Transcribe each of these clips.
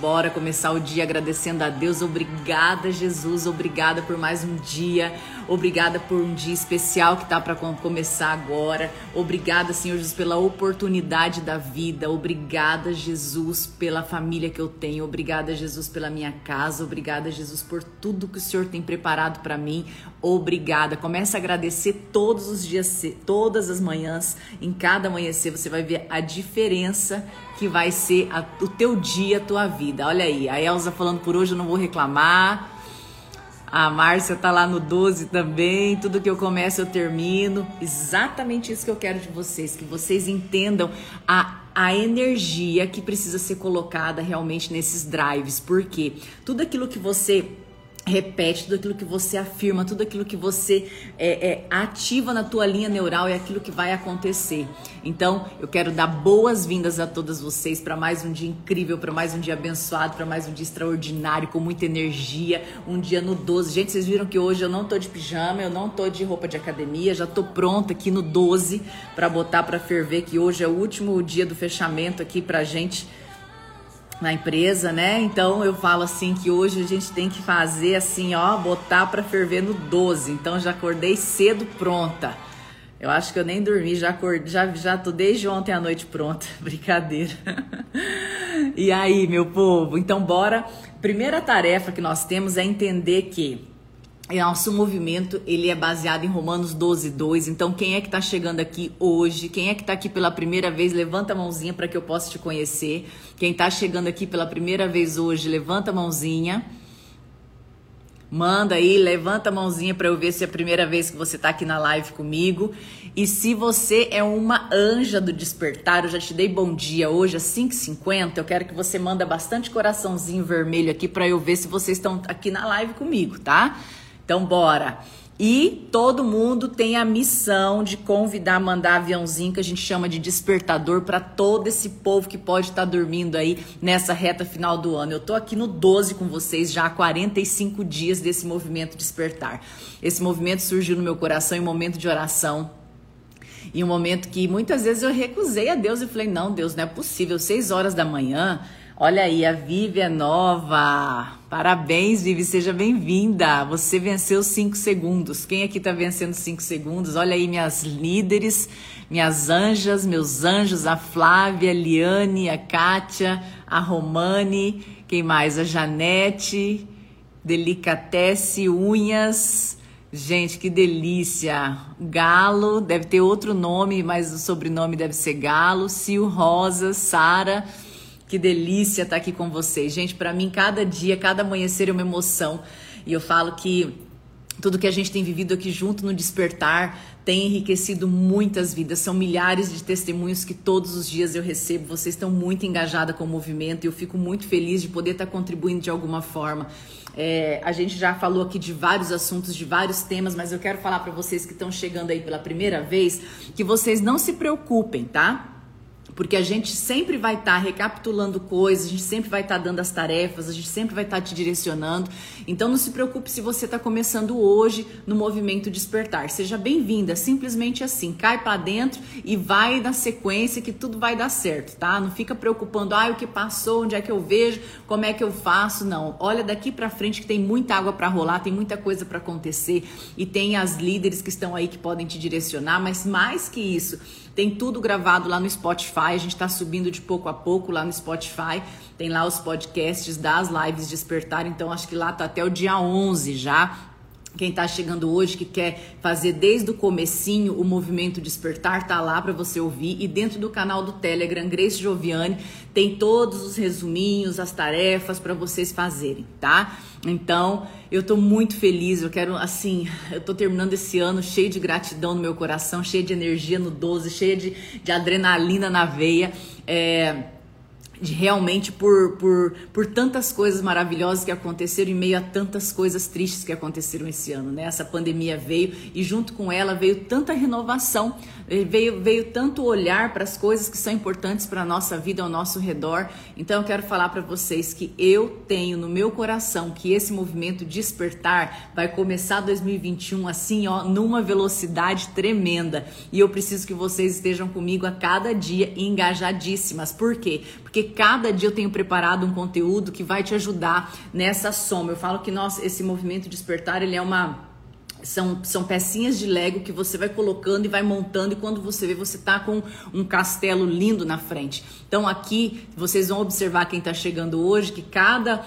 Bora começar o dia agradecendo a Deus. Obrigada, Jesus. Obrigada por mais um dia. Obrigada por um dia especial que tá para começar agora. Obrigada, Senhor Jesus, pela oportunidade da vida. Obrigada, Jesus, pela família que eu tenho. Obrigada, Jesus, pela minha casa. Obrigada, Jesus, por tudo que o Senhor tem preparado para mim. Obrigada. Começa a agradecer todos os dias, todas as manhãs, em cada amanhecer, você vai ver a diferença que vai ser a, o teu dia, a tua vida. Olha aí, a Elza falando por hoje eu não vou reclamar. A Márcia tá lá no 12 também. Tudo que eu começo eu termino. Exatamente isso que eu quero de vocês, que vocês entendam a a energia que precisa ser colocada realmente nesses drives, porque tudo aquilo que você repete tudo aquilo que você afirma, tudo aquilo que você é, é, ativa na tua linha neural é aquilo que vai acontecer. Então, eu quero dar boas-vindas a todas vocês para mais um dia incrível, para mais um dia abençoado, para mais um dia extraordinário, com muita energia, um dia no 12. Gente, vocês viram que hoje eu não tô de pijama, eu não tô de roupa de academia, já tô pronta aqui no 12 para botar para ferver, que hoje é o último dia do fechamento aqui pra gente na empresa, né? Então eu falo assim que hoje a gente tem que fazer assim, ó, botar para ferver no 12. Então já acordei cedo pronta. Eu acho que eu nem dormi, já acordei, já já tô desde ontem à noite pronta. Brincadeira. e aí, meu povo, então bora. Primeira tarefa que nós temos é entender que e nosso movimento ele é baseado em Romanos 12, 2. Então, quem é que está chegando aqui hoje? Quem é que está aqui pela primeira vez? Levanta a mãozinha para que eu possa te conhecer. Quem está chegando aqui pela primeira vez hoje, levanta a mãozinha. Manda aí, levanta a mãozinha para eu ver se é a primeira vez que você está aqui na live comigo. E se você é uma anja do despertar, eu já te dei bom dia hoje às 5h50. Eu quero que você manda bastante coraçãozinho vermelho aqui para eu ver se vocês estão aqui na live comigo, tá? Então, bora! E todo mundo tem a missão de convidar, mandar aviãozinho que a gente chama de despertador para todo esse povo que pode estar tá dormindo aí nessa reta final do ano. Eu tô aqui no 12 com vocês já há 45 dias desse movimento despertar. Esse movimento surgiu no meu coração em um momento de oração. Em um momento que muitas vezes eu recusei a Deus e falei: "Não, Deus, não é possível, seis horas da manhã, Olha aí, a Vivi é nova. Parabéns, Vivi, seja bem-vinda. Você venceu 5 segundos. Quem aqui tá vencendo 5 segundos? Olha aí, minhas líderes, minhas anjas, meus anjos, a Flávia, a Liane, a Kátia, a Romane, quem mais? A Janete, Delicatesse Unhas. Gente, que delícia! Galo, deve ter outro nome, mas o sobrenome deve ser Galo. Sil Rosa, Sara. Que delícia estar aqui com vocês. Gente, para mim, cada dia, cada amanhecer é uma emoção. E eu falo que tudo que a gente tem vivido aqui junto no despertar tem enriquecido muitas vidas. São milhares de testemunhos que todos os dias eu recebo. Vocês estão muito engajadas com o movimento e eu fico muito feliz de poder estar contribuindo de alguma forma. É, a gente já falou aqui de vários assuntos, de vários temas, mas eu quero falar para vocês que estão chegando aí pela primeira vez que vocês não se preocupem, tá? Porque a gente sempre vai estar tá recapitulando coisas, a gente sempre vai estar tá dando as tarefas, a gente sempre vai estar tá te direcionando. Então não se preocupe se você está começando hoje no movimento despertar. Seja bem-vinda, simplesmente assim, cai para dentro e vai na sequência que tudo vai dar certo, tá? Não fica preocupando, ah, o que passou, onde é que eu vejo, como é que eu faço, não. Olha daqui para frente que tem muita água para rolar, tem muita coisa para acontecer e tem as líderes que estão aí que podem te direcionar, mas mais que isso, tem tudo gravado lá no Spotify. A gente está subindo de pouco a pouco lá no Spotify. Tem lá os podcasts das lives Despertar. Então, acho que lá tá até o dia 11 já quem está chegando hoje que quer fazer desde o comecinho o movimento despertar tá lá para você ouvir e dentro do canal do Telegram Grace Joviane tem todos os resuminhos, as tarefas para vocês fazerem, tá? Então, eu tô muito feliz, eu quero assim, eu tô terminando esse ano cheio de gratidão no meu coração, cheio de energia no 12, cheio de, de adrenalina na veia. É, de realmente por, por, por tantas coisas maravilhosas que aconteceram em meio a tantas coisas tristes que aconteceram esse ano, né? Essa pandemia veio e junto com ela veio tanta renovação, veio, veio tanto olhar para as coisas que são importantes para a nossa vida ao nosso redor. Então eu quero falar para vocês que eu tenho no meu coração que esse movimento despertar vai começar 2021 assim, ó, numa velocidade tremenda. E eu preciso que vocês estejam comigo a cada dia engajadíssimas. Por quê? Porque cada dia eu tenho preparado um conteúdo que vai te ajudar nessa soma. Eu falo que nós, esse movimento despertar, ele é uma são, são pecinhas de Lego que você vai colocando e vai montando, e quando você vê, você tá com um castelo lindo na frente. Então, aqui vocês vão observar quem está chegando hoje que cada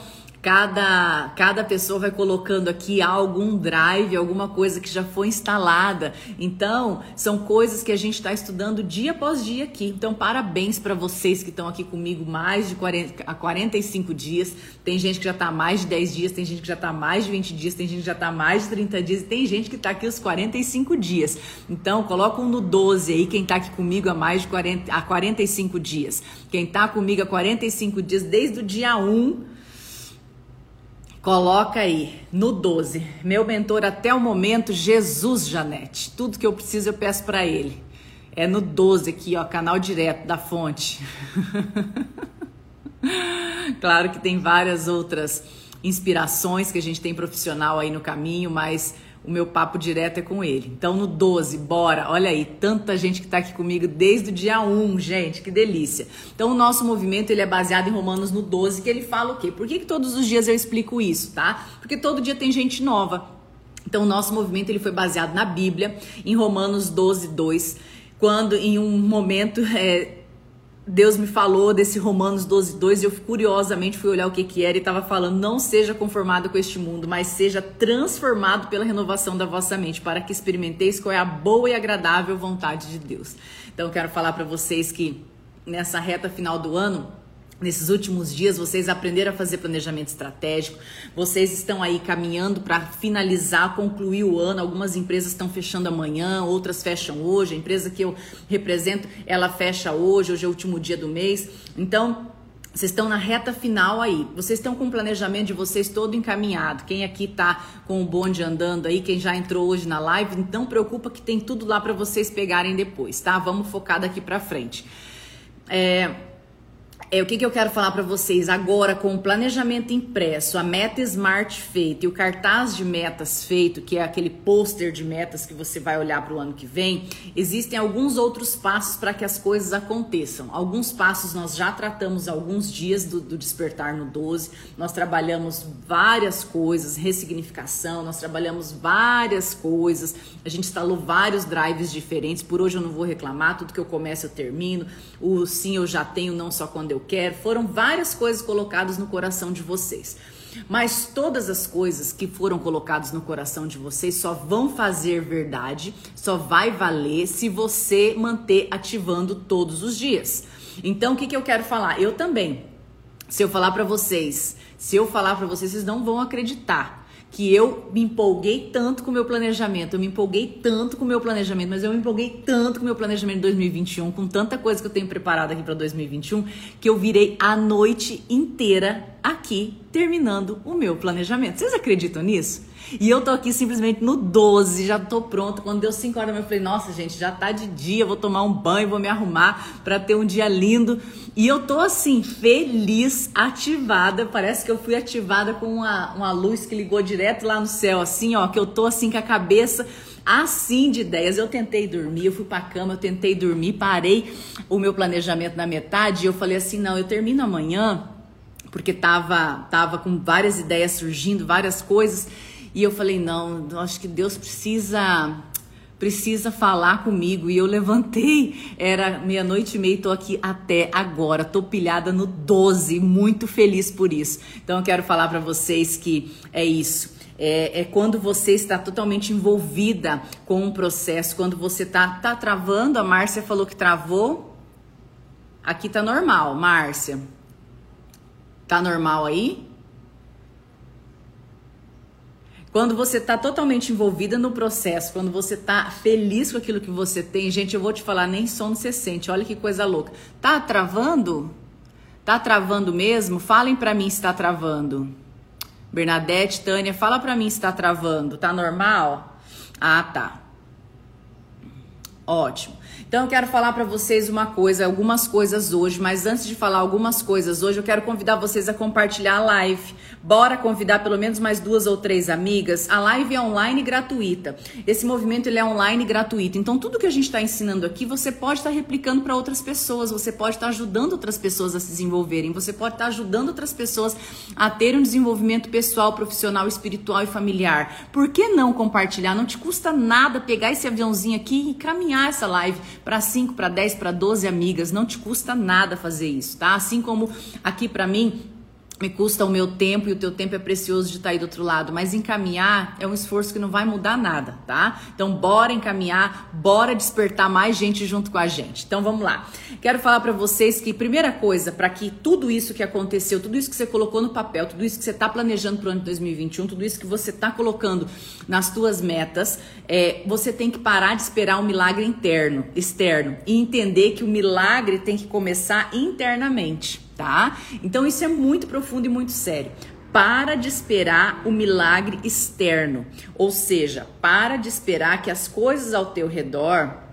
Cada, cada pessoa vai colocando aqui algum drive, alguma coisa que já foi instalada. Então, são coisas que a gente está estudando dia após dia aqui. Então, parabéns para vocês que estão aqui comigo mais de 40, a 45 dias. Tem gente que já está mais de 10 dias, tem gente que já está mais de 20 dias, tem gente que já está mais de 30 dias e tem gente que está aqui os 45 dias. Então, coloca um no 12 aí, quem está aqui comigo há mais de 40, há 45 dias. Quem está comigo há 45 dias, desde o dia 1 Coloca aí no 12. Meu mentor até o momento, Jesus Janete. Tudo que eu preciso eu peço para ele. É no 12 aqui, ó, canal direto da fonte. claro que tem várias outras inspirações que a gente tem profissional aí no caminho, mas o meu papo direto é com ele. Então no 12, bora. Olha aí, tanta gente que está aqui comigo desde o dia 1, gente, que delícia. Então o nosso movimento ele é baseado em Romanos no 12, que ele fala o quê? Por que, que todos os dias eu explico isso, tá? Porque todo dia tem gente nova. Então o nosso movimento ele foi baseado na Bíblia, em Romanos 12, 2, quando em um momento é, Deus me falou desse Romanos 12, 2 e eu curiosamente fui olhar o que que era e estava falando, não seja conformado com este mundo, mas seja transformado pela renovação da vossa mente, para que experimenteis qual é a boa e agradável vontade de Deus. Então quero falar para vocês que nessa reta final do ano, Nesses últimos dias, vocês aprenderam a fazer planejamento estratégico, vocês estão aí caminhando para finalizar, concluir o ano. Algumas empresas estão fechando amanhã, outras fecham hoje. A empresa que eu represento, ela fecha hoje, hoje é o último dia do mês. Então, vocês estão na reta final aí. Vocês estão com o planejamento de vocês todo encaminhado. Quem aqui tá com o bonde andando aí, quem já entrou hoje na live, não preocupa que tem tudo lá para vocês pegarem depois, tá? Vamos focar daqui para frente. É, é, o que, que eu quero falar para vocês agora com o planejamento impresso, a meta smart feita e o cartaz de metas feito, que é aquele pôster de metas que você vai olhar para o ano que vem, existem alguns outros passos para que as coisas aconteçam. Alguns passos nós já tratamos alguns dias do, do despertar no 12, nós trabalhamos várias coisas, ressignificação, nós trabalhamos várias coisas, a gente instalou vários drives diferentes. Por hoje eu não vou reclamar, tudo que eu começo eu termino. O sim eu já tenho, não só quando eu eu quero. Foram várias coisas colocadas no coração de vocês. Mas todas as coisas que foram colocadas no coração de vocês só vão fazer verdade, só vai valer se você manter ativando todos os dias. Então, o que, que eu quero falar? Eu também. Se eu falar para vocês, se eu falar para vocês, vocês não vão acreditar que eu me empolguei tanto com o meu planejamento, eu me empolguei tanto com o meu planejamento, mas eu me empolguei tanto com o meu planejamento de 2021, com tanta coisa que eu tenho preparado aqui para 2021, que eu virei a noite inteira aqui terminando o meu planejamento. Vocês acreditam nisso? E eu tô aqui simplesmente no 12, já tô pronto. Quando deu 5 horas, eu falei: "Nossa, gente, já tá de dia, vou tomar um banho, vou me arrumar para ter um dia lindo". E eu tô assim, feliz, ativada. Parece que eu fui ativada com uma, uma luz que ligou direto lá no céu, assim, ó, que eu tô assim com a cabeça assim de ideias. Eu tentei dormir, eu fui pra cama, eu tentei dormir, parei o meu planejamento na metade e eu falei assim: não, eu termino amanhã, porque tava, tava com várias ideias surgindo, várias coisas. E eu falei: não, acho que Deus precisa precisa falar comigo. E eu levantei, era meia-noite e meia, tô aqui até agora, tô pilhada no 12, muito feliz por isso. Então eu quero falar para vocês que é isso. É, é, quando você está totalmente envolvida com um processo, quando você tá, tá travando, a Márcia falou que travou. Aqui tá normal, Márcia. Tá normal aí? Quando você está totalmente envolvida no processo, quando você está feliz com aquilo que você tem, gente, eu vou te falar, nem sono você sente. Olha que coisa louca. Tá travando? Tá travando mesmo? Falem para mim se tá travando. Bernadette, Tânia, fala para mim se tá travando. Tá normal? Ah, tá. Ótimo. Então eu quero falar para vocês uma coisa, algumas coisas hoje, mas antes de falar algumas coisas hoje, eu quero convidar vocês a compartilhar a live. Bora convidar pelo menos mais duas ou três amigas. A live é online gratuita. Esse movimento ele é online gratuito. Então tudo que a gente está ensinando aqui, você pode estar tá replicando para outras pessoas, você pode estar tá ajudando outras pessoas a se desenvolverem, você pode estar tá ajudando outras pessoas a terem um desenvolvimento pessoal, profissional, espiritual e familiar. Por que não compartilhar? Não te custa nada pegar esse aviãozinho aqui e caminhar essa live para 5, para 10, para 12 amigas. Não te custa nada fazer isso, tá? Assim como aqui para mim me custa o meu tempo e o teu tempo é precioso de estar tá aí do outro lado, mas encaminhar é um esforço que não vai mudar nada, tá? Então bora encaminhar, bora despertar mais gente junto com a gente. Então vamos lá. Quero falar para vocês que primeira coisa, para que tudo isso que aconteceu, tudo isso que você colocou no papel, tudo isso que você está planejando para o ano de 2021, tudo isso que você está colocando nas tuas metas, é, você tem que parar de esperar um milagre interno, externo e entender que o milagre tem que começar internamente tá? Então isso é muito profundo e muito sério. Para de esperar o milagre externo, ou seja, para de esperar que as coisas ao teu redor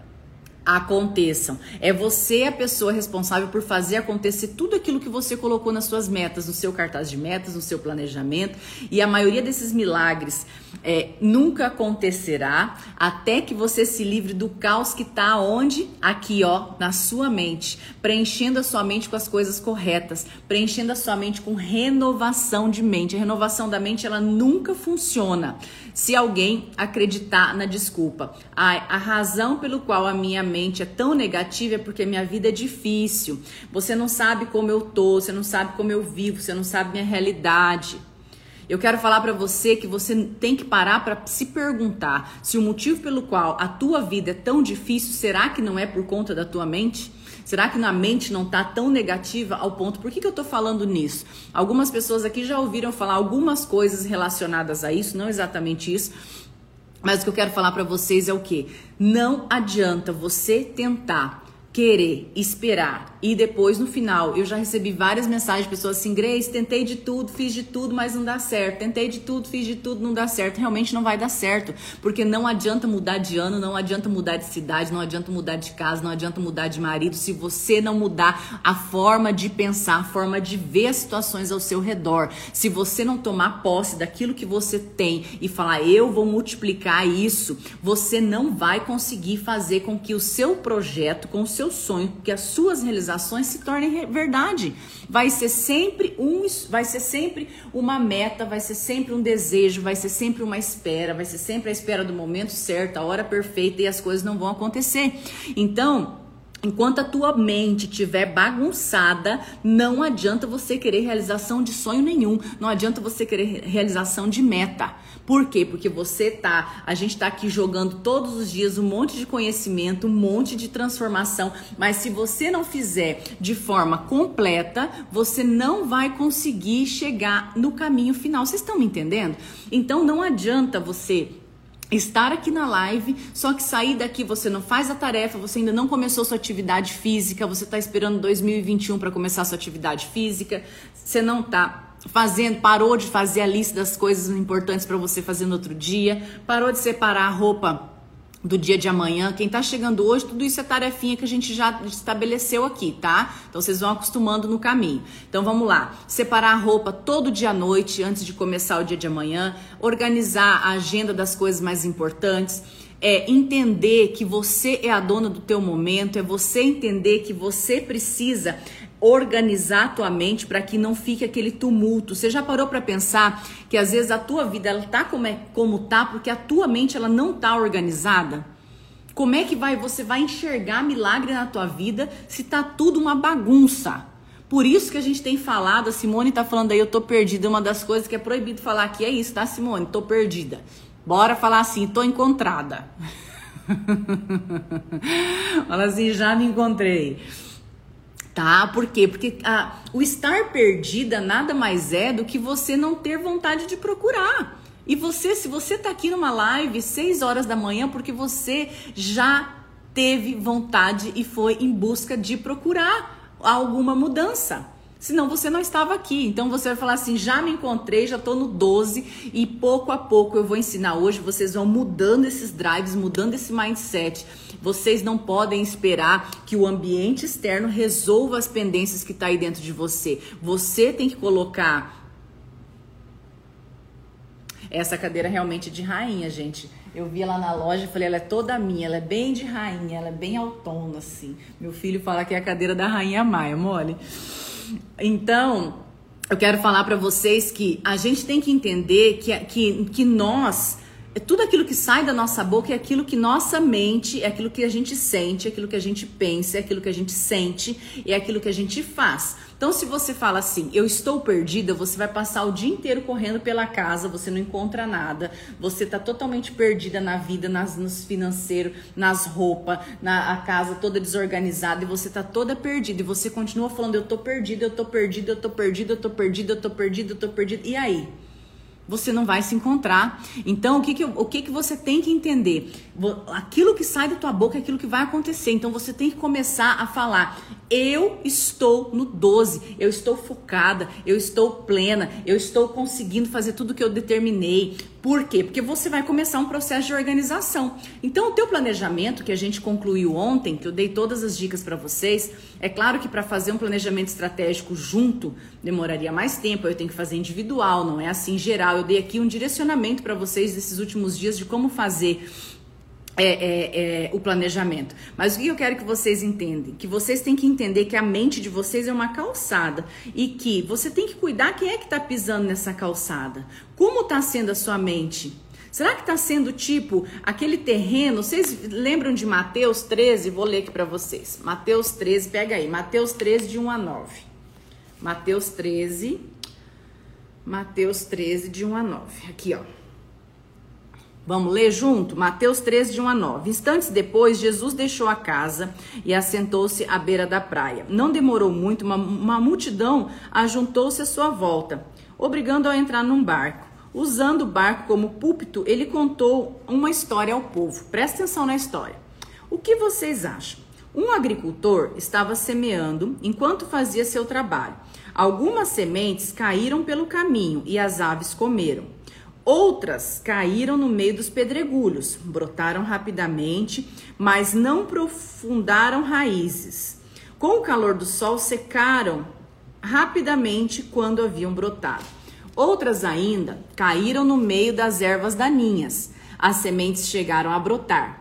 aconteçam. É você a pessoa responsável por fazer acontecer tudo aquilo que você colocou nas suas metas, no seu cartaz de metas, no seu planejamento. E a maioria desses milagres é, nunca acontecerá até que você se livre do caos que está onde? Aqui, ó, na sua mente, preenchendo a sua mente com as coisas corretas, preenchendo a sua mente com renovação de mente. A renovação da mente ela nunca funciona se alguém acreditar na desculpa. A razão pelo qual a minha mente é tão negativa é porque minha vida é difícil. Você não sabe como eu tô, você não sabe como eu vivo, você não sabe minha realidade. Eu quero falar para você que você tem que parar para se perguntar se o motivo pelo qual a tua vida é tão difícil será que não é por conta da tua mente? Será que na mente não está tão negativa ao ponto? Por que, que eu estou falando nisso? Algumas pessoas aqui já ouviram falar algumas coisas relacionadas a isso, não exatamente isso. Mas o que eu quero falar para vocês é o que? Não adianta você tentar querer, esperar e depois no final eu já recebi várias mensagens de pessoas assim, Grace, tentei de tudo, fiz de tudo, mas não dá certo. Tentei de tudo, fiz de tudo, não dá certo. Realmente não vai dar certo, porque não adianta mudar de ano, não adianta mudar de cidade, não adianta mudar de casa, não adianta mudar de marido se você não mudar a forma de pensar, a forma de ver as situações ao seu redor. Se você não tomar posse daquilo que você tem e falar eu vou multiplicar isso, você não vai conseguir fazer com que o seu projeto, com o seu seu sonho, que as suas realizações se tornem verdade. Vai ser sempre um, vai ser sempre uma meta, vai ser sempre um desejo, vai ser sempre uma espera, vai ser sempre a espera do momento certo, a hora perfeita e as coisas não vão acontecer. Então, Enquanto a tua mente estiver bagunçada, não adianta você querer realização de sonho nenhum, não adianta você querer realização de meta. Por quê? Porque você tá, a gente tá aqui jogando todos os dias um monte de conhecimento, um monte de transformação, mas se você não fizer de forma completa, você não vai conseguir chegar no caminho final. Vocês estão me entendendo? Então não adianta você estar aqui na live, só que sair daqui você não faz a tarefa, você ainda não começou sua atividade física, você está esperando 2021 para começar sua atividade física, você não está fazendo, parou de fazer a lista das coisas importantes para você fazer no outro dia, parou de separar a roupa do dia de amanhã. Quem tá chegando hoje, tudo isso é tarefinha que a gente já estabeleceu aqui, tá? Então vocês vão acostumando no caminho. Então vamos lá. Separar a roupa todo dia à noite antes de começar o dia de amanhã, organizar a agenda das coisas mais importantes. É entender que você é a dona do teu momento, é você entender que você precisa organizar a tua mente para que não fique aquele tumulto. Você já parou para pensar que às vezes a tua vida ela tá como é como tá porque a tua mente ela não tá organizada? Como é que vai você vai enxergar milagre na tua vida se tá tudo uma bagunça? Por isso que a gente tem falado, a Simone tá falando aí, eu tô perdida, uma das coisas que é proibido falar aqui é isso, tá, Simone? Tô perdida. Bora falar assim, tô encontrada. Fala assim, já me encontrei tá? Por quê? Porque ah, o estar perdida nada mais é do que você não ter vontade de procurar. E você, se você tá aqui numa live 6 horas da manhã, porque você já teve vontade e foi em busca de procurar alguma mudança. Senão você não estava aqui. Então você vai falar assim: já me encontrei, já estou no 12 e pouco a pouco eu vou ensinar hoje. Vocês vão mudando esses drives, mudando esse mindset. Vocês não podem esperar que o ambiente externo resolva as pendências que está aí dentro de você. Você tem que colocar. Essa cadeira realmente de rainha, gente. Eu vi ela na loja e falei, ela é toda minha, ela é bem de rainha, ela é bem autônoma, assim. Meu filho fala que é a cadeira da rainha Maia, mole. Então, eu quero falar para vocês que a gente tem que entender que, que, que nós tudo aquilo que sai da nossa boca é aquilo que nossa mente, é aquilo que a gente sente, é aquilo que a gente pensa, é aquilo que a gente sente, é aquilo que a gente faz. Então, se você fala assim, eu estou perdida, você vai passar o dia inteiro correndo pela casa, você não encontra nada, você está totalmente perdida na vida, nas, nos financeiros, nas roupas, na a casa toda desorganizada e você está toda perdida. E você continua falando, eu estou perdida, eu estou perdida, eu estou perdida, eu estou perdida, eu estou perdida, eu estou perdida. E aí? Você não vai se encontrar. Então, o que, que, o que, que você tem que entender? Aquilo que sai da tua boca é aquilo que vai acontecer. Então, você tem que começar a falar: eu estou no 12, eu estou focada, eu estou plena, eu estou conseguindo fazer tudo que eu determinei. Por quê? Porque você vai começar um processo de organização. Então, o teu planejamento que a gente concluiu ontem, que eu dei todas as dicas para vocês, é claro que para fazer um planejamento estratégico junto demoraria mais tempo, eu tenho que fazer individual, não é assim geral. Eu dei aqui um direcionamento para vocês nesses últimos dias de como fazer é, é, é, o planejamento. Mas o que eu quero que vocês entendam? Que vocês têm que entender que a mente de vocês é uma calçada e que você tem que cuidar quem é que está pisando nessa calçada. Como está sendo a sua mente? Será que está sendo tipo aquele terreno? Vocês lembram de Mateus 13? Vou ler aqui para vocês. Mateus 13, pega aí. Mateus 13, de 1 a 9. Mateus 13. Mateus 13, de 1 a 9. Aqui, ó. Vamos ler junto? Mateus 13, de 1 a 9. Instantes depois, Jesus deixou a casa e assentou-se à beira da praia. Não demorou muito, uma, uma multidão ajuntou-se à sua volta, obrigando-o a entrar num barco. Usando o barco como púlpito, ele contou uma história ao povo. Presta atenção na história. O que vocês acham? Um agricultor estava semeando enquanto fazia seu trabalho. Algumas sementes caíram pelo caminho e as aves comeram. Outras caíram no meio dos pedregulhos, brotaram rapidamente, mas não profundaram raízes. Com o calor do sol, secaram rapidamente quando haviam brotado. Outras ainda caíram no meio das ervas daninhas. As sementes chegaram a brotar,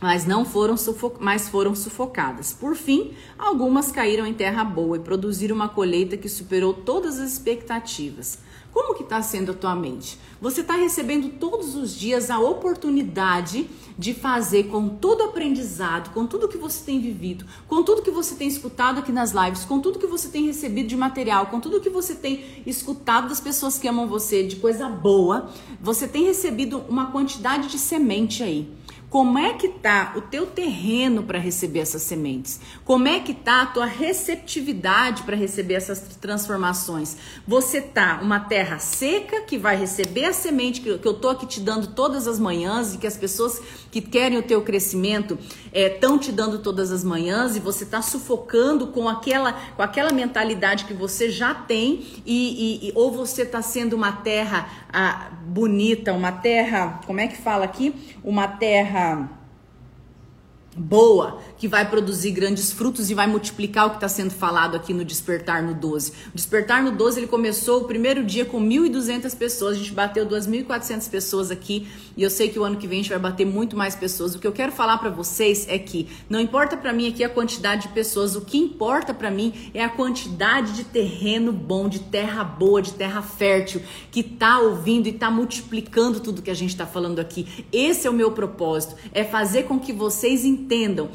mas não foram, mas foram sufocadas. Por fim, algumas caíram em terra boa e produziram uma colheita que superou todas as expectativas. Como que está sendo a tua mente? Você está recebendo todos os dias a oportunidade de fazer com todo aprendizado, com tudo que você tem vivido, com tudo que você tem escutado aqui nas lives, com tudo que você tem recebido de material, com tudo que você tem escutado das pessoas que amam você, de coisa boa, você tem recebido uma quantidade de semente aí. Como é que tá o teu terreno para receber essas sementes? Como é que tá a tua receptividade para receber essas transformações? Você tá uma terra seca que vai receber a semente que, eu tô aqui te dando todas as manhãs e que as pessoas que querem o teu crescimento estão é, te dando todas as manhãs e você tá sufocando com aquela com aquela mentalidade que você já tem e, e, e ou você tá sendo uma terra ah, bonita, uma terra, como é que fala aqui? Uma terra boa, que vai produzir grandes frutos e vai multiplicar o que está sendo falado aqui no Despertar no 12. O Despertar no 12 ele começou o primeiro dia com 1.200 pessoas, a gente bateu 2.400 pessoas aqui e eu sei que o ano que vem a gente vai bater muito mais pessoas. O que eu quero falar para vocês é que não importa para mim aqui a quantidade de pessoas, o que importa para mim é a quantidade de terreno bom, de terra boa, de terra fértil, que tá ouvindo e tá multiplicando tudo que a gente está falando aqui. Esse é o meu propósito, é fazer com que vocês entendam entendam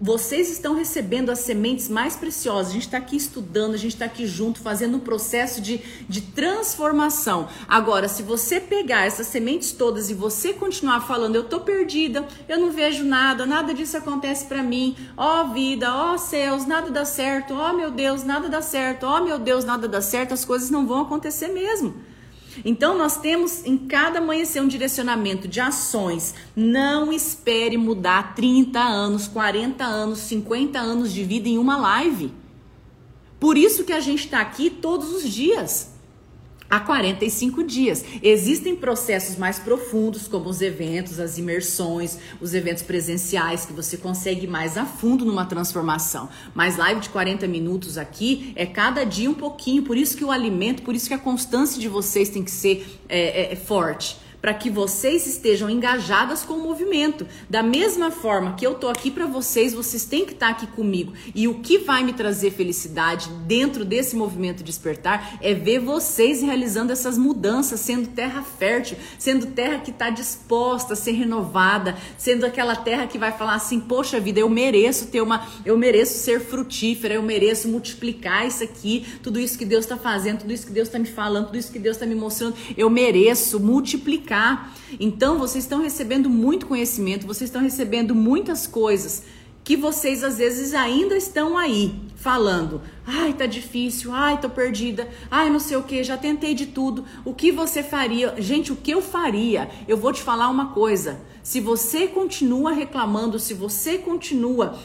vocês estão recebendo as sementes mais preciosas. A gente está aqui estudando, a gente está aqui junto, fazendo um processo de, de transformação. Agora, se você pegar essas sementes todas e você continuar falando, eu tô perdida, eu não vejo nada, nada disso acontece para mim, ó oh, vida, ó oh, céus, nada dá certo, ó oh, meu Deus, nada dá certo, ó meu Deus, nada dá certo, as coisas não vão acontecer mesmo. Então nós temos em cada amanhecer um direcionamento de ações. Não espere mudar 30 anos, 40 anos, 50 anos de vida em uma live. Por isso que a gente está aqui todos os dias há 45 dias. Existem processos mais profundos, como os eventos, as imersões, os eventos presenciais, que você consegue mais a fundo numa transformação. Mas live de 40 minutos aqui é cada dia um pouquinho, por isso que o alimento, por isso que a constância de vocês tem que ser é, é, é forte para que vocês estejam engajadas com o movimento. Da mesma forma que eu tô aqui para vocês, vocês têm que estar tá aqui comigo. E o que vai me trazer felicidade dentro desse movimento despertar é ver vocês realizando essas mudanças, sendo terra fértil, sendo terra que está disposta a ser renovada, sendo aquela terra que vai falar assim: "Poxa vida, eu mereço ter uma, eu mereço ser frutífera, eu mereço multiplicar isso aqui, tudo isso que Deus está fazendo, tudo isso que Deus está me falando, tudo isso que Deus está me mostrando, eu mereço multiplicar então, vocês estão recebendo muito conhecimento, vocês estão recebendo muitas coisas que vocês às vezes ainda estão aí falando: "Ai, tá difícil. Ai, tô perdida. Ai, não sei o que, já tentei de tudo. O que você faria?" Gente, o que eu faria? Eu vou te falar uma coisa. Se você continua reclamando, se você continua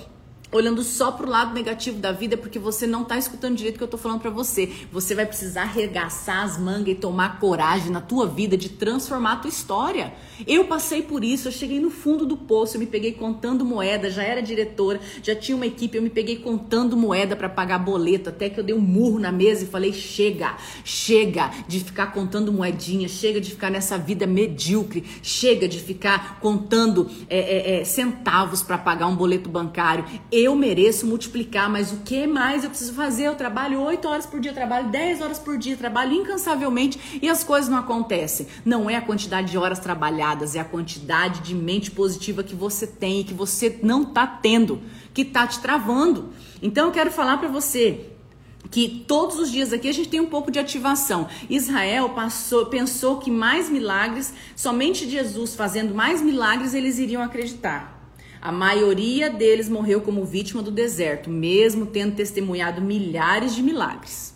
olhando só pro lado negativo da vida, porque você não tá escutando direito o que eu tô falando para você. Você vai precisar arregaçar as mangas e tomar coragem na tua vida de transformar a tua história. Eu passei por isso, eu cheguei no fundo do poço, eu me peguei contando moeda, já era diretora, já tinha uma equipe, eu me peguei contando moeda para pagar boleto, até que eu dei um murro na mesa e falei: "Chega, chega de ficar contando moedinha, chega de ficar nessa vida medíocre, chega de ficar contando é, é, é, centavos para pagar um boleto bancário." Mereço multiplicar, mas o que mais eu preciso fazer? Eu trabalho 8 horas por dia, eu trabalho 10 horas por dia, trabalho incansavelmente e as coisas não acontecem. Não é a quantidade de horas trabalhadas, é a quantidade de mente positiva que você tem e que você não tá tendo, que tá te travando. Então eu quero falar para você que todos os dias aqui a gente tem um pouco de ativação. Israel passou, pensou que mais milagres, somente Jesus fazendo mais milagres, eles iriam acreditar. A maioria deles morreu como vítima do deserto, mesmo tendo testemunhado milhares de milagres.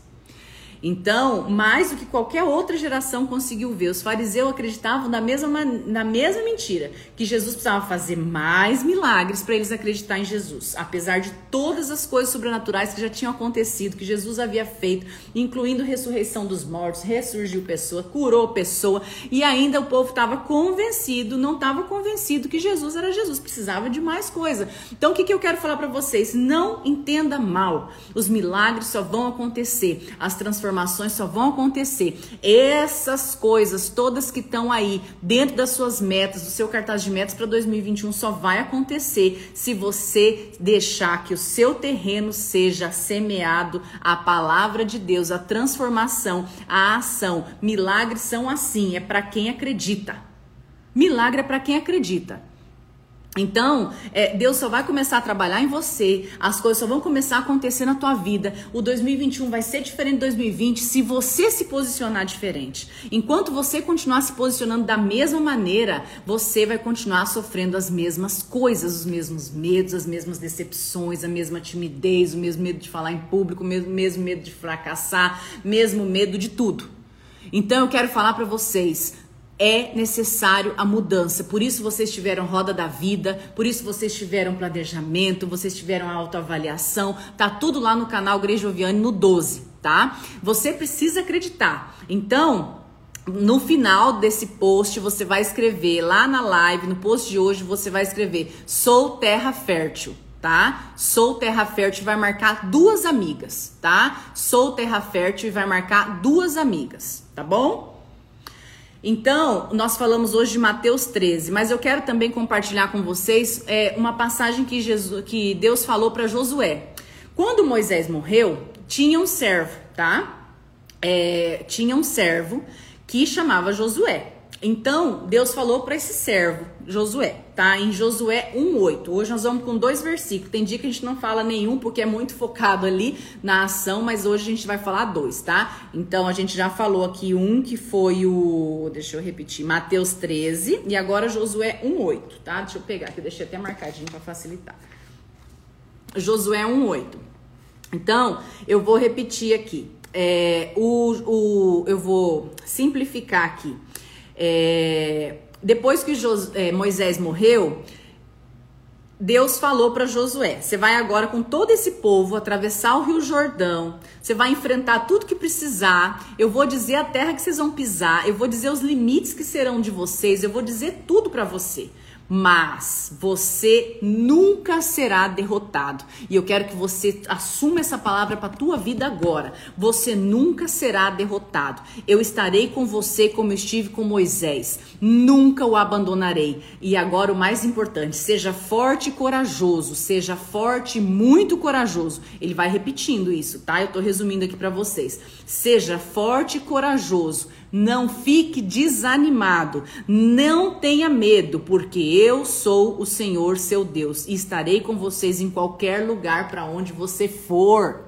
Então, mais do que qualquer outra geração conseguiu ver, os fariseus acreditavam na mesma, na mesma mentira, que Jesus precisava fazer mais milagres para eles acreditar em Jesus, apesar de todas as coisas sobrenaturais que já tinham acontecido, que Jesus havia feito, incluindo ressurreição dos mortos, ressurgiu pessoa, curou pessoa, e ainda o povo estava convencido, não estava convencido que Jesus era Jesus, precisava de mais coisa. Então, o que, que eu quero falar para vocês? Não entenda mal, os milagres só vão acontecer, as transformações transformações só vão acontecer. Essas coisas todas que estão aí dentro das suas metas, do seu cartaz de metas para 2021 só vai acontecer se você deixar que o seu terreno seja semeado a palavra de Deus, a transformação, a ação. Milagres são assim, é para quem acredita. Milagre é para quem acredita. Então, é, Deus só vai começar a trabalhar em você, as coisas só vão começar a acontecer na tua vida. O 2021 vai ser diferente do 2020 se você se posicionar diferente. Enquanto você continuar se posicionando da mesma maneira, você vai continuar sofrendo as mesmas coisas, os mesmos medos, as mesmas decepções, a mesma timidez, o mesmo medo de falar em público, o mesmo, mesmo medo de fracassar, mesmo medo de tudo. Então eu quero falar para vocês, é necessário a mudança. Por isso vocês tiveram roda da vida, por isso vocês tiveram planejamento, vocês tiveram autoavaliação. Tá tudo lá no canal Igreja Oviane no 12, tá? Você precisa acreditar. Então, no final desse post você vai escrever lá na live, no post de hoje você vai escrever: "Sou terra fértil" tá? Sou terra fértil vai marcar duas amigas, tá? Sou terra fértil vai marcar duas amigas, tá bom? Então, nós falamos hoje de Mateus 13, mas eu quero também compartilhar com vocês é, uma passagem que, Jesus, que Deus falou para Josué. Quando Moisés morreu, tinha um servo, tá? É, tinha um servo que chamava Josué. Então, Deus falou para esse servo, Josué, tá? Em Josué 1:8. Hoje nós vamos com dois versículos. Tem dia que a gente não fala nenhum porque é muito focado ali na ação, mas hoje a gente vai falar dois, tá? Então a gente já falou aqui um que foi o, deixa eu repetir, Mateus 13 e agora Josué 1:8, tá? Deixa eu pegar aqui, deixei até marcadinho para facilitar. Josué 1:8. Então, eu vou repetir aqui. É, o, o, eu vou simplificar aqui. É, depois que Jos, é, Moisés morreu, Deus falou para Josué: você vai agora com todo esse povo atravessar o Rio Jordão, você vai enfrentar tudo que precisar. Eu vou dizer a terra que vocês vão pisar, eu vou dizer os limites que serão de vocês, eu vou dizer tudo para você mas você nunca será derrotado. E eu quero que você assuma essa palavra para tua vida agora. Você nunca será derrotado. Eu estarei com você como estive com Moisés. Nunca o abandonarei. E agora o mais importante, seja forte e corajoso, seja forte, muito corajoso. Ele vai repetindo isso, tá? Eu tô resumindo aqui para vocês. Seja forte e corajoso não fique desanimado, não tenha medo, porque eu sou o Senhor seu Deus e estarei com vocês em qualquer lugar para onde você for.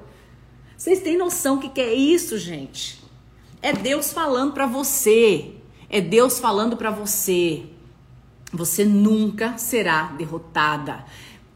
Vocês têm noção o que, que é isso, gente? É Deus falando para você. É Deus falando para você. Você nunca será derrotada.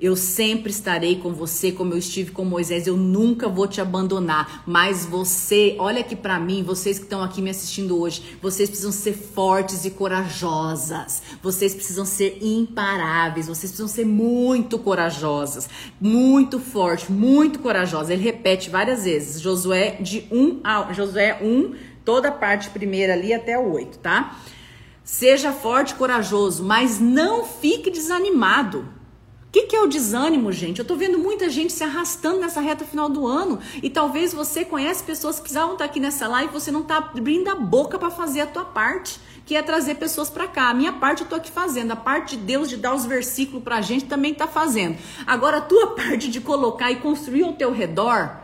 Eu sempre estarei com você como eu estive com Moisés. Eu nunca vou te abandonar. Mas você, olha aqui para mim, vocês que estão aqui me assistindo hoje, vocês precisam ser fortes e corajosas. Vocês precisam ser imparáveis. Vocês precisam ser muito corajosas, muito forte, muito corajosa. Ele repete várias vezes. Josué de 1 a Josué 1, toda a parte primeira ali até o 8, tá? Seja forte e corajoso, mas não fique desanimado que, que é o desânimo, gente? Eu tô vendo muita gente se arrastando nessa reta final do ano e talvez você conhece pessoas que precisavam estar aqui nessa live e você não tá abrindo a boca para fazer a tua parte, que é trazer pessoas para cá. A minha parte eu tô aqui fazendo, a parte de Deus de dar os versículos pra gente também tá fazendo. Agora a tua parte de colocar e construir ao teu redor,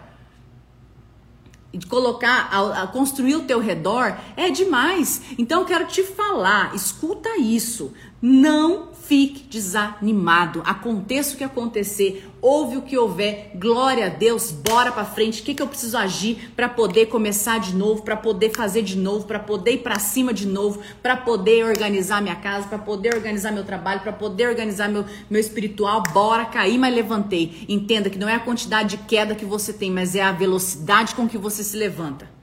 de colocar, a, a construir o teu redor é demais. Então eu quero te falar, escuta isso. Não fique desanimado. Aconteça o que acontecer, ouve o que houver, glória a Deus, bora para frente. O que, que eu preciso agir para poder começar de novo, para poder fazer de novo, para poder ir para cima de novo, para poder organizar minha casa, para poder organizar meu trabalho, para poder organizar meu, meu espiritual. Bora cair, mas levantei. Entenda que não é a quantidade de queda que você tem, mas é a velocidade com que você se levanta.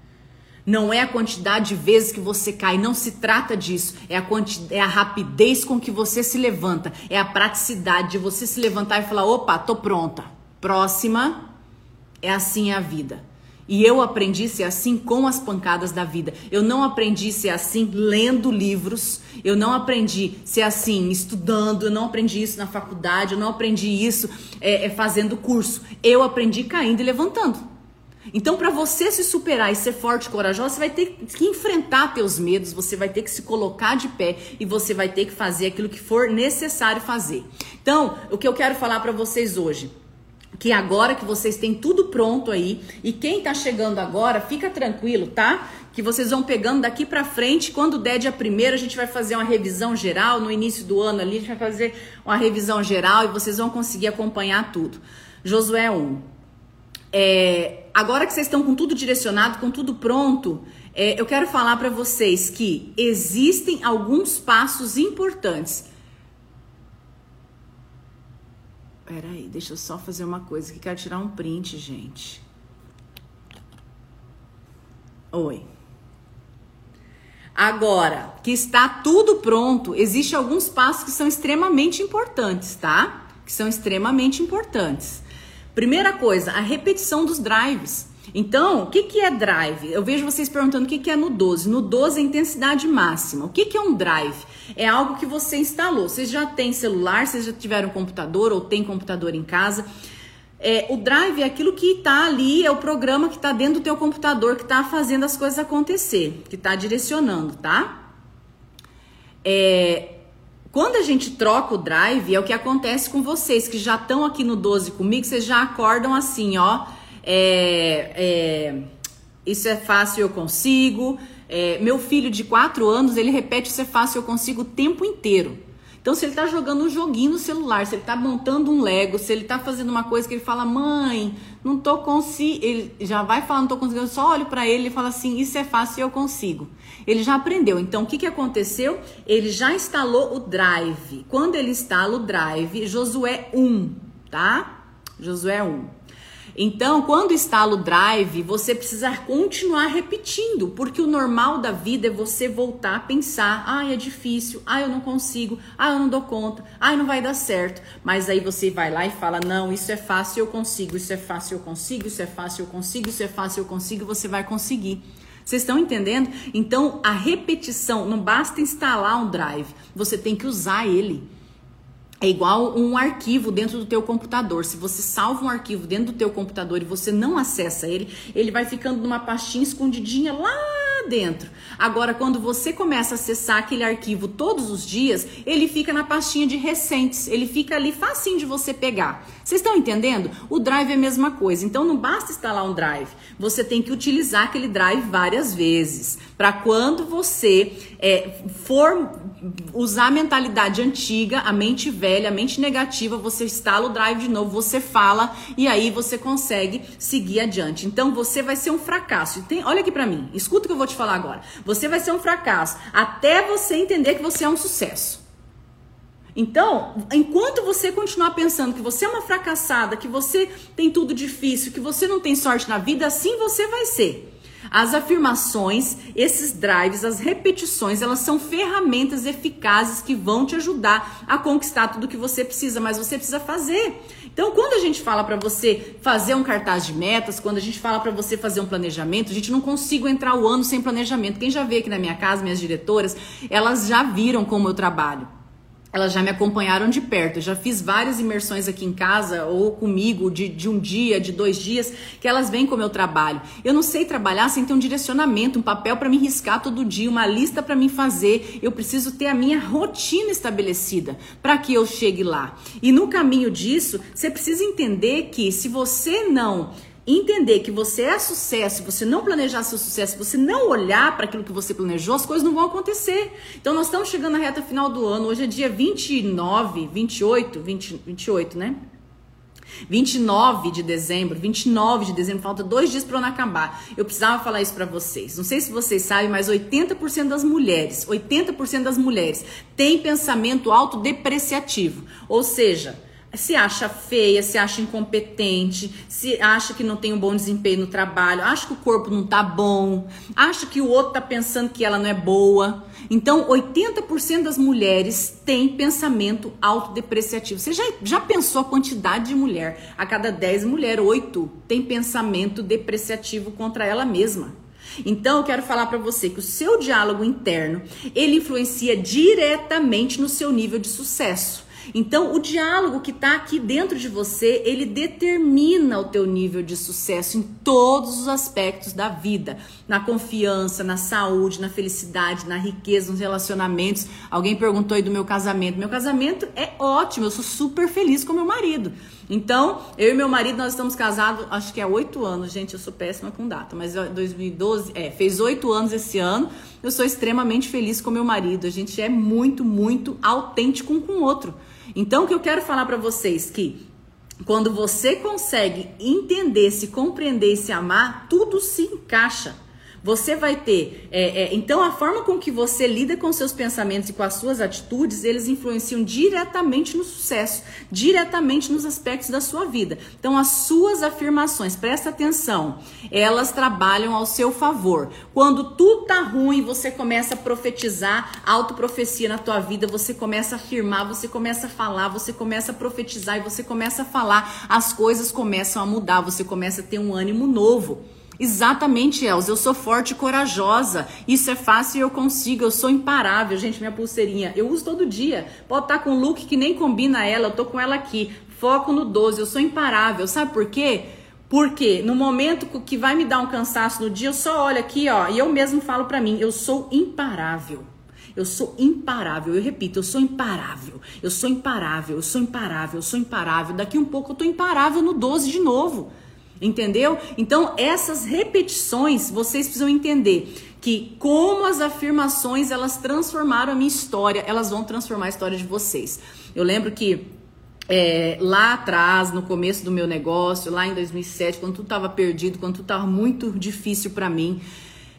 Não é a quantidade de vezes que você cai, não se trata disso. É a, quanti... é a rapidez com que você se levanta, é a praticidade de você se levantar e falar: opa, tô pronta. Próxima, é assim a vida. E eu aprendi ser assim com as pancadas da vida. Eu não aprendi ser assim lendo livros. Eu não aprendi ser assim estudando. Eu não aprendi isso na faculdade. Eu não aprendi isso é, é, fazendo curso. Eu aprendi caindo e levantando. Então, para você se superar e ser forte e corajosa, você vai ter que enfrentar teus medos, você vai ter que se colocar de pé e você vai ter que fazer aquilo que for necessário fazer. Então, o que eu quero falar para vocês hoje, que agora que vocês têm tudo pronto aí, e quem tá chegando agora, fica tranquilo, tá? Que vocês vão pegando daqui para frente, quando der dia primeiro, a gente vai fazer uma revisão geral, no início do ano ali, a gente vai fazer uma revisão geral e vocês vão conseguir acompanhar tudo. Josué 1. É, agora que vocês estão com tudo direcionado, com tudo pronto, é, eu quero falar para vocês que existem alguns passos importantes. Peraí, deixa eu só fazer uma coisa que quero tirar um print, gente. Oi. Agora que está tudo pronto, existem alguns passos que são extremamente importantes, tá? Que são extremamente importantes. Primeira coisa, a repetição dos drives. Então, o que, que é drive? Eu vejo vocês perguntando o que, que é no 12. No 12 é intensidade máxima. O que, que é um drive? É algo que você instalou. Vocês já têm celular, vocês já tiveram computador ou tem computador em casa. É, o drive é aquilo que está ali, é o programa que está dentro do teu computador, que está fazendo as coisas acontecer, que está direcionando, tá? É, quando a gente troca o drive, é o que acontece com vocês que já estão aqui no 12 comigo, vocês já acordam assim, ó. É, é, isso é fácil, eu consigo. É, meu filho de 4 anos, ele repete isso é fácil, eu consigo o tempo inteiro. Então, se ele tá jogando um joguinho no celular, se ele tá montando um Lego, se ele tá fazendo uma coisa que ele fala, mãe, não tô conseguindo, ele já vai falando, não tô conseguindo, eu só olho para ele e fala assim, isso é fácil, eu consigo. Ele já aprendeu. Então, o que, que aconteceu? Ele já instalou o Drive. Quando ele instala o Drive, Josué 1, tá? Josué 1. Então, quando instala o drive, você precisa continuar repetindo, porque o normal da vida é você voltar a pensar: ah, é difícil, ah, eu não consigo, ah, eu não dou conta, ah, não vai dar certo. Mas aí você vai lá e fala: não, isso é fácil, eu consigo, isso é fácil, eu consigo, isso é fácil, eu consigo, isso é fácil, eu consigo, você vai conseguir. Vocês estão entendendo? Então, a repetição, não basta instalar um drive, você tem que usar ele. É igual um arquivo dentro do teu computador. Se você salva um arquivo dentro do teu computador e você não acessa ele, ele vai ficando numa pastinha escondidinha lá dentro. Agora, quando você começa a acessar aquele arquivo todos os dias, ele fica na pastinha de recentes, ele fica ali facinho de você pegar. Vocês estão entendendo? O Drive é a mesma coisa. Então, não basta instalar um Drive, você tem que utilizar aquele Drive várias vezes. Para quando você é, for usar a mentalidade antiga, a mente velha, a mente negativa, você instala o Drive de novo, você fala e aí você consegue seguir adiante. Então, você vai ser um fracasso. Tem, olha aqui para mim, escuta o que eu vou te falar agora. Você vai ser um fracasso até você entender que você é um sucesso. Então, enquanto você continuar pensando que você é uma fracassada, que você tem tudo difícil, que você não tem sorte na vida, assim você vai ser. As afirmações, esses drives, as repetições, elas são ferramentas eficazes que vão te ajudar a conquistar tudo que você precisa, mas você precisa fazer. Então, quando a gente fala para você fazer um cartaz de metas, quando a gente fala para você fazer um planejamento, a gente não consigo entrar o ano sem planejamento. Quem já veio aqui na minha casa, minhas diretoras, elas já viram como eu trabalho elas já me acompanharam de perto. Eu já fiz várias imersões aqui em casa ou comigo de, de um dia, de dois dias, que elas vêm com o meu trabalho. Eu não sei trabalhar sem ter um direcionamento, um papel para me riscar todo dia, uma lista para me fazer. Eu preciso ter a minha rotina estabelecida para que eu chegue lá. E no caminho disso, você precisa entender que se você não entender que você é sucesso, você não planejar seu sucesso, você não olhar para aquilo que você planejou, as coisas não vão acontecer. Então nós estamos chegando na reta final do ano, hoje é dia 29, 28, 20, 28, né? 29 de dezembro, 29 de dezembro, falta dois dias para o ano acabar. Eu precisava falar isso para vocês. Não sei se vocês sabem, mas 80% das mulheres, 80% das mulheres têm pensamento autodepreciativo. Ou seja, se acha feia, se acha incompetente, se acha que não tem um bom desempenho no trabalho, acha que o corpo não tá bom, acha que o outro tá pensando que ela não é boa. Então, 80% das mulheres têm pensamento autodepreciativo. Você já, já pensou a quantidade de mulher? A cada 10 mulheres, 8 tem pensamento depreciativo contra ela mesma. Então, eu quero falar para você que o seu diálogo interno, ele influencia diretamente no seu nível de sucesso. Então, o diálogo que está aqui dentro de você, ele determina o teu nível de sucesso em todos os aspectos da vida, na confiança, na saúde, na felicidade, na riqueza, nos relacionamentos. Alguém perguntou aí do meu casamento. Meu casamento é ótimo, eu sou super feliz com meu marido. Então, eu e meu marido, nós estamos casados, acho que há oito anos, gente, eu sou péssima com data, mas 2012, é, fez oito anos esse ano, eu sou extremamente feliz com meu marido, a gente é muito, muito autêntico um com o outro. Então, o que eu quero falar para vocês que quando você consegue entender, se compreender e se amar, tudo se encaixa. Você vai ter. É, é, então, a forma com que você lida com seus pensamentos e com as suas atitudes, eles influenciam diretamente no sucesso, diretamente nos aspectos da sua vida. Então, as suas afirmações, presta atenção, elas trabalham ao seu favor. Quando tudo tá ruim, você começa a profetizar autoprofecia na tua vida, você começa a afirmar, você começa a falar, você começa a profetizar e você começa a falar, as coisas começam a mudar, você começa a ter um ânimo novo. Exatamente, Els. Eu sou forte e corajosa. Isso é fácil e eu consigo. Eu sou imparável. Gente, minha pulseirinha, eu uso todo dia. Pode estar com um look que nem combina ela. Eu tô com ela aqui. Foco no 12. Eu sou imparável. Sabe por quê? Porque no momento que vai me dar um cansaço no dia, eu só olho aqui, ó, e eu mesmo falo para mim, eu sou imparável. Eu sou imparável. Eu repito, eu sou imparável. Eu sou imparável. Eu sou imparável. Eu sou imparável. Daqui um pouco eu tô imparável no 12 de novo. Entendeu? Então, essas repetições, vocês precisam entender que como as afirmações, elas transformaram a minha história, elas vão transformar a história de vocês. Eu lembro que é, lá atrás, no começo do meu negócio, lá em 2007, quando tudo estava perdido, quando tudo estava muito difícil para mim,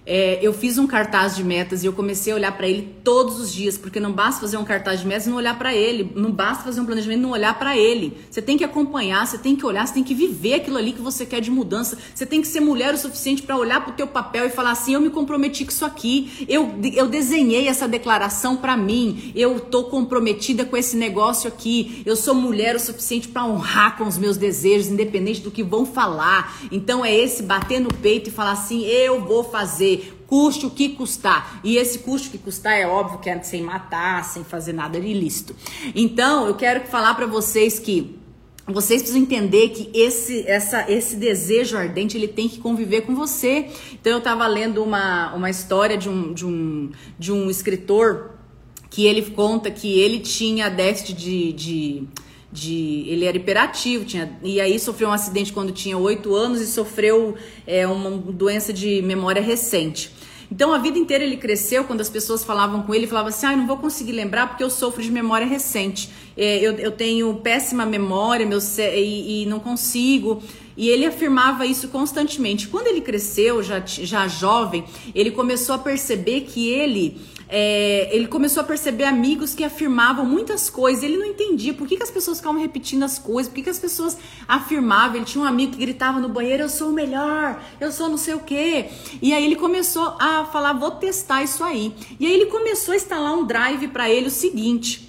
é, eu fiz um cartaz de metas e eu comecei a olhar para ele todos os dias, porque não basta fazer um cartaz de metas e não olhar para ele, não basta fazer um planejamento e não olhar para ele. Você tem que acompanhar, você tem que olhar, você tem que viver aquilo ali que você quer de mudança. Você tem que ser mulher o suficiente para olhar para o teu papel e falar assim: eu me comprometi com isso aqui, eu, eu desenhei essa declaração para mim, eu tô comprometida com esse negócio aqui, eu sou mulher o suficiente para honrar com os meus desejos, independente do que vão falar. Então é esse bater no peito e falar assim: eu vou fazer custe o que custar. E esse custo que custar é óbvio que é sem matar, sem fazer nada ilícito. Então, eu quero falar para vocês que vocês precisam entender que esse, essa, esse desejo ardente ele tem que conviver com você. Então eu estava lendo uma, uma história de um, de, um, de um escritor que ele conta que ele tinha déficit de, de de ele era hiperativo, tinha, e aí sofreu um acidente quando tinha oito anos e sofreu é, uma doença de memória recente. Então a vida inteira ele cresceu, quando as pessoas falavam com ele, falava assim: ah, não vou conseguir lembrar porque eu sofro de memória recente. É, eu, eu, tenho péssima memória meu, e, e não consigo. E ele afirmava isso constantemente. Quando ele cresceu, já, já jovem, ele começou a perceber que ele é, ele começou a perceber amigos que afirmavam muitas coisas. Ele não entendia por que, que as pessoas ficavam repetindo as coisas, por que, que as pessoas afirmavam. Ele tinha um amigo que gritava no banheiro: Eu sou o melhor, eu sou não sei o quê. E aí ele começou a falar: Vou testar isso aí. E aí ele começou a instalar um drive para ele o seguinte.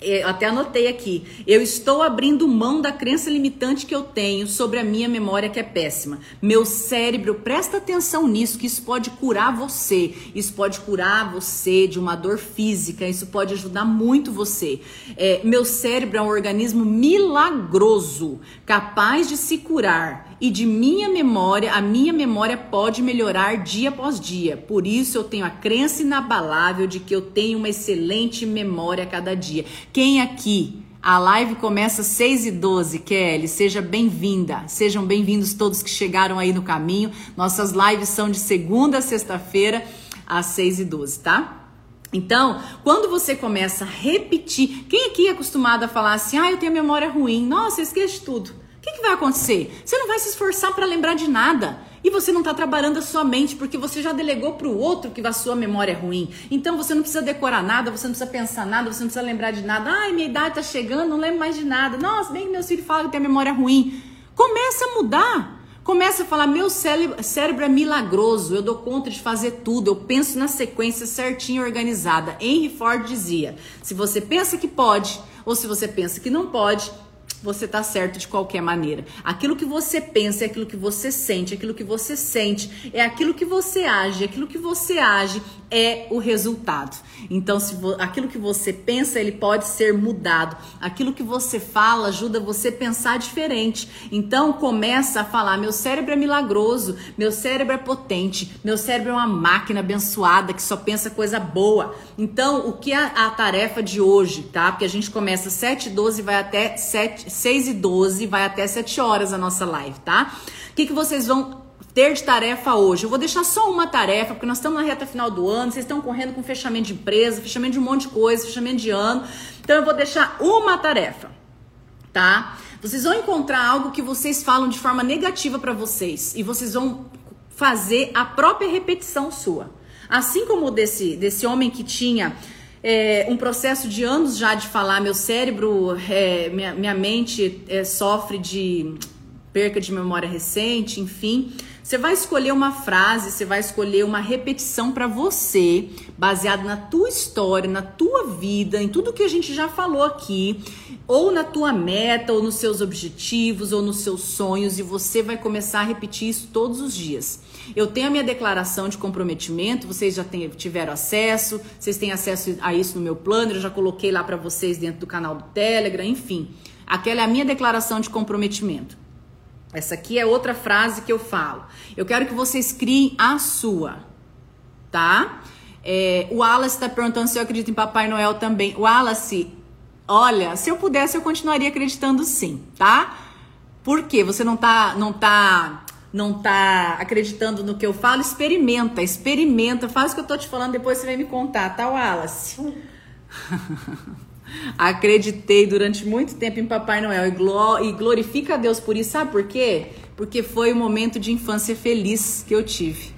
Eu até anotei aqui. Eu estou abrindo mão da crença limitante que eu tenho sobre a minha memória que é péssima. Meu cérebro, presta atenção nisso, que isso pode curar você. Isso pode curar você de uma dor física. Isso pode ajudar muito você. É, meu cérebro é um organismo milagroso, capaz de se curar e de minha memória, a minha memória pode melhorar dia após dia. Por isso eu tenho a crença inabalável de que eu tenho uma excelente memória a cada dia. Quem aqui a live começa às 6 e 12 Kelly. Seja bem-vinda. Sejam bem-vindos todos que chegaram aí no caminho. Nossas lives são de segunda a sexta-feira, às 6 e 12 tá? Então, quando você começa a repetir, quem aqui é acostumado a falar assim, ah, eu tenho memória ruim, nossa, eu esqueço tudo que, que vai acontecer? Você não vai se esforçar para lembrar de nada. E você não está trabalhando a sua mente porque você já delegou para o outro que a sua memória é ruim. Então você não precisa decorar nada, você não precisa pensar nada, você não precisa lembrar de nada. Ai, minha idade está chegando, não lembro mais de nada. Nossa, bem que meus filhos falam que tem a memória ruim. Começa a mudar. Começa a falar, meu cérebro, cérebro é milagroso, eu dou conta de fazer tudo, eu penso na sequência certinha organizada. Henry Ford dizia: se você pensa que pode, ou se você pensa que não pode, você tá certo de qualquer maneira. Aquilo que você pensa é aquilo que você sente, aquilo que você sente é aquilo que você age, aquilo que você age é o resultado. Então, se aquilo que você pensa, ele pode ser mudado. Aquilo que você fala ajuda você a pensar diferente. Então, começa a falar: meu cérebro é milagroso, meu cérebro é potente, meu cérebro é uma máquina abençoada que só pensa coisa boa. Então, o que é a tarefa de hoje, tá? Porque a gente começa 7 e 12 vai até 7, 6 e 12, vai até 7 horas a nossa live, tá? O que, que vocês vão ter de tarefa hoje? Eu vou deixar só uma tarefa, porque nós estamos na reta final do ano, vocês estão correndo com fechamento de empresa, fechamento de um monte de coisa, fechamento de ano. Então eu vou deixar uma tarefa, tá? Vocês vão encontrar algo que vocês falam de forma negativa para vocês e vocês vão fazer a própria repetição sua. Assim como desse, desse homem que tinha é, um processo de anos já de falar, meu cérebro, é, minha, minha mente é, sofre de perca de memória recente, enfim. Você vai escolher uma frase, você vai escolher uma repetição para você, baseado na tua história, na tua vida, em tudo que a gente já falou aqui, ou na tua meta, ou nos seus objetivos, ou nos seus sonhos, e você vai começar a repetir isso todos os dias. Eu tenho a minha declaração de comprometimento, vocês já tem, tiveram acesso, vocês têm acesso a isso no meu plano, eu já coloquei lá para vocês dentro do canal do Telegram, enfim. Aquela é a minha declaração de comprometimento. Essa aqui é outra frase que eu falo. Eu quero que vocês criem a sua, tá? É, o Wallace está perguntando se eu acredito em Papai Noel também. O Wallace, olha, se eu pudesse eu continuaria acreditando sim, tá? Por quê? Você não tá, não tá, não tá acreditando no que eu falo? Experimenta, experimenta, faz o que eu tô te falando, depois você vai me contar, tá, Wallace? Acreditei durante muito tempo em Papai Noel e, glorifica a Deus por isso. Sabe por quê? Porque foi um momento de infância feliz que eu tive.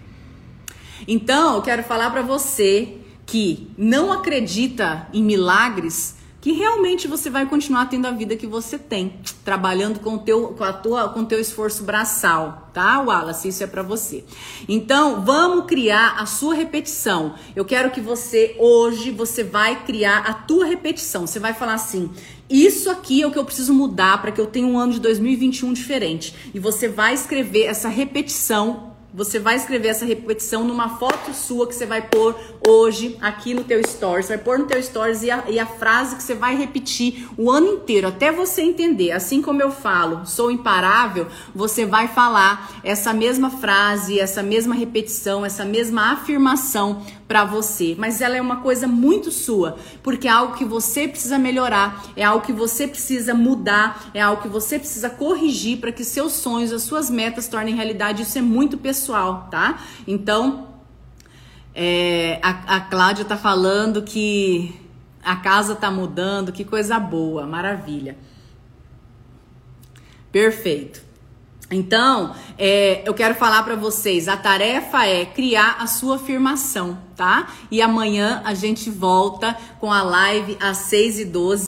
Então, eu quero falar para você que não acredita em milagres, que realmente você vai continuar tendo a vida que você tem, trabalhando com o teu, com a tua, com teu esforço braçal, tá, Wallace? Isso é para você. Então, vamos criar a sua repetição. Eu quero que você hoje você vai criar a tua repetição. Você vai falar assim: isso aqui é o que eu preciso mudar para que eu tenha um ano de 2021 diferente. E você vai escrever essa repetição você vai escrever essa repetição numa foto sua que você vai pôr hoje aqui no teu stories. Vai pôr no teu stories e a, e a, frase que você vai repetir o ano inteiro, até você entender. Assim como eu falo, sou imparável, você vai falar essa mesma frase, essa mesma repetição, essa mesma afirmação para você, mas ela é uma coisa muito sua, porque é algo que você precisa melhorar, é algo que você precisa mudar, é algo que você precisa corrigir para que seus sonhos, as suas metas tornem realidade. Isso é muito pessoal, tá? Então, é, a, a Cláudia tá falando que a casa tá mudando, que coisa boa, maravilha. Perfeito. Então, é, eu quero falar para vocês, a tarefa é criar a sua afirmação, tá? E amanhã a gente volta com a live às 6 e 12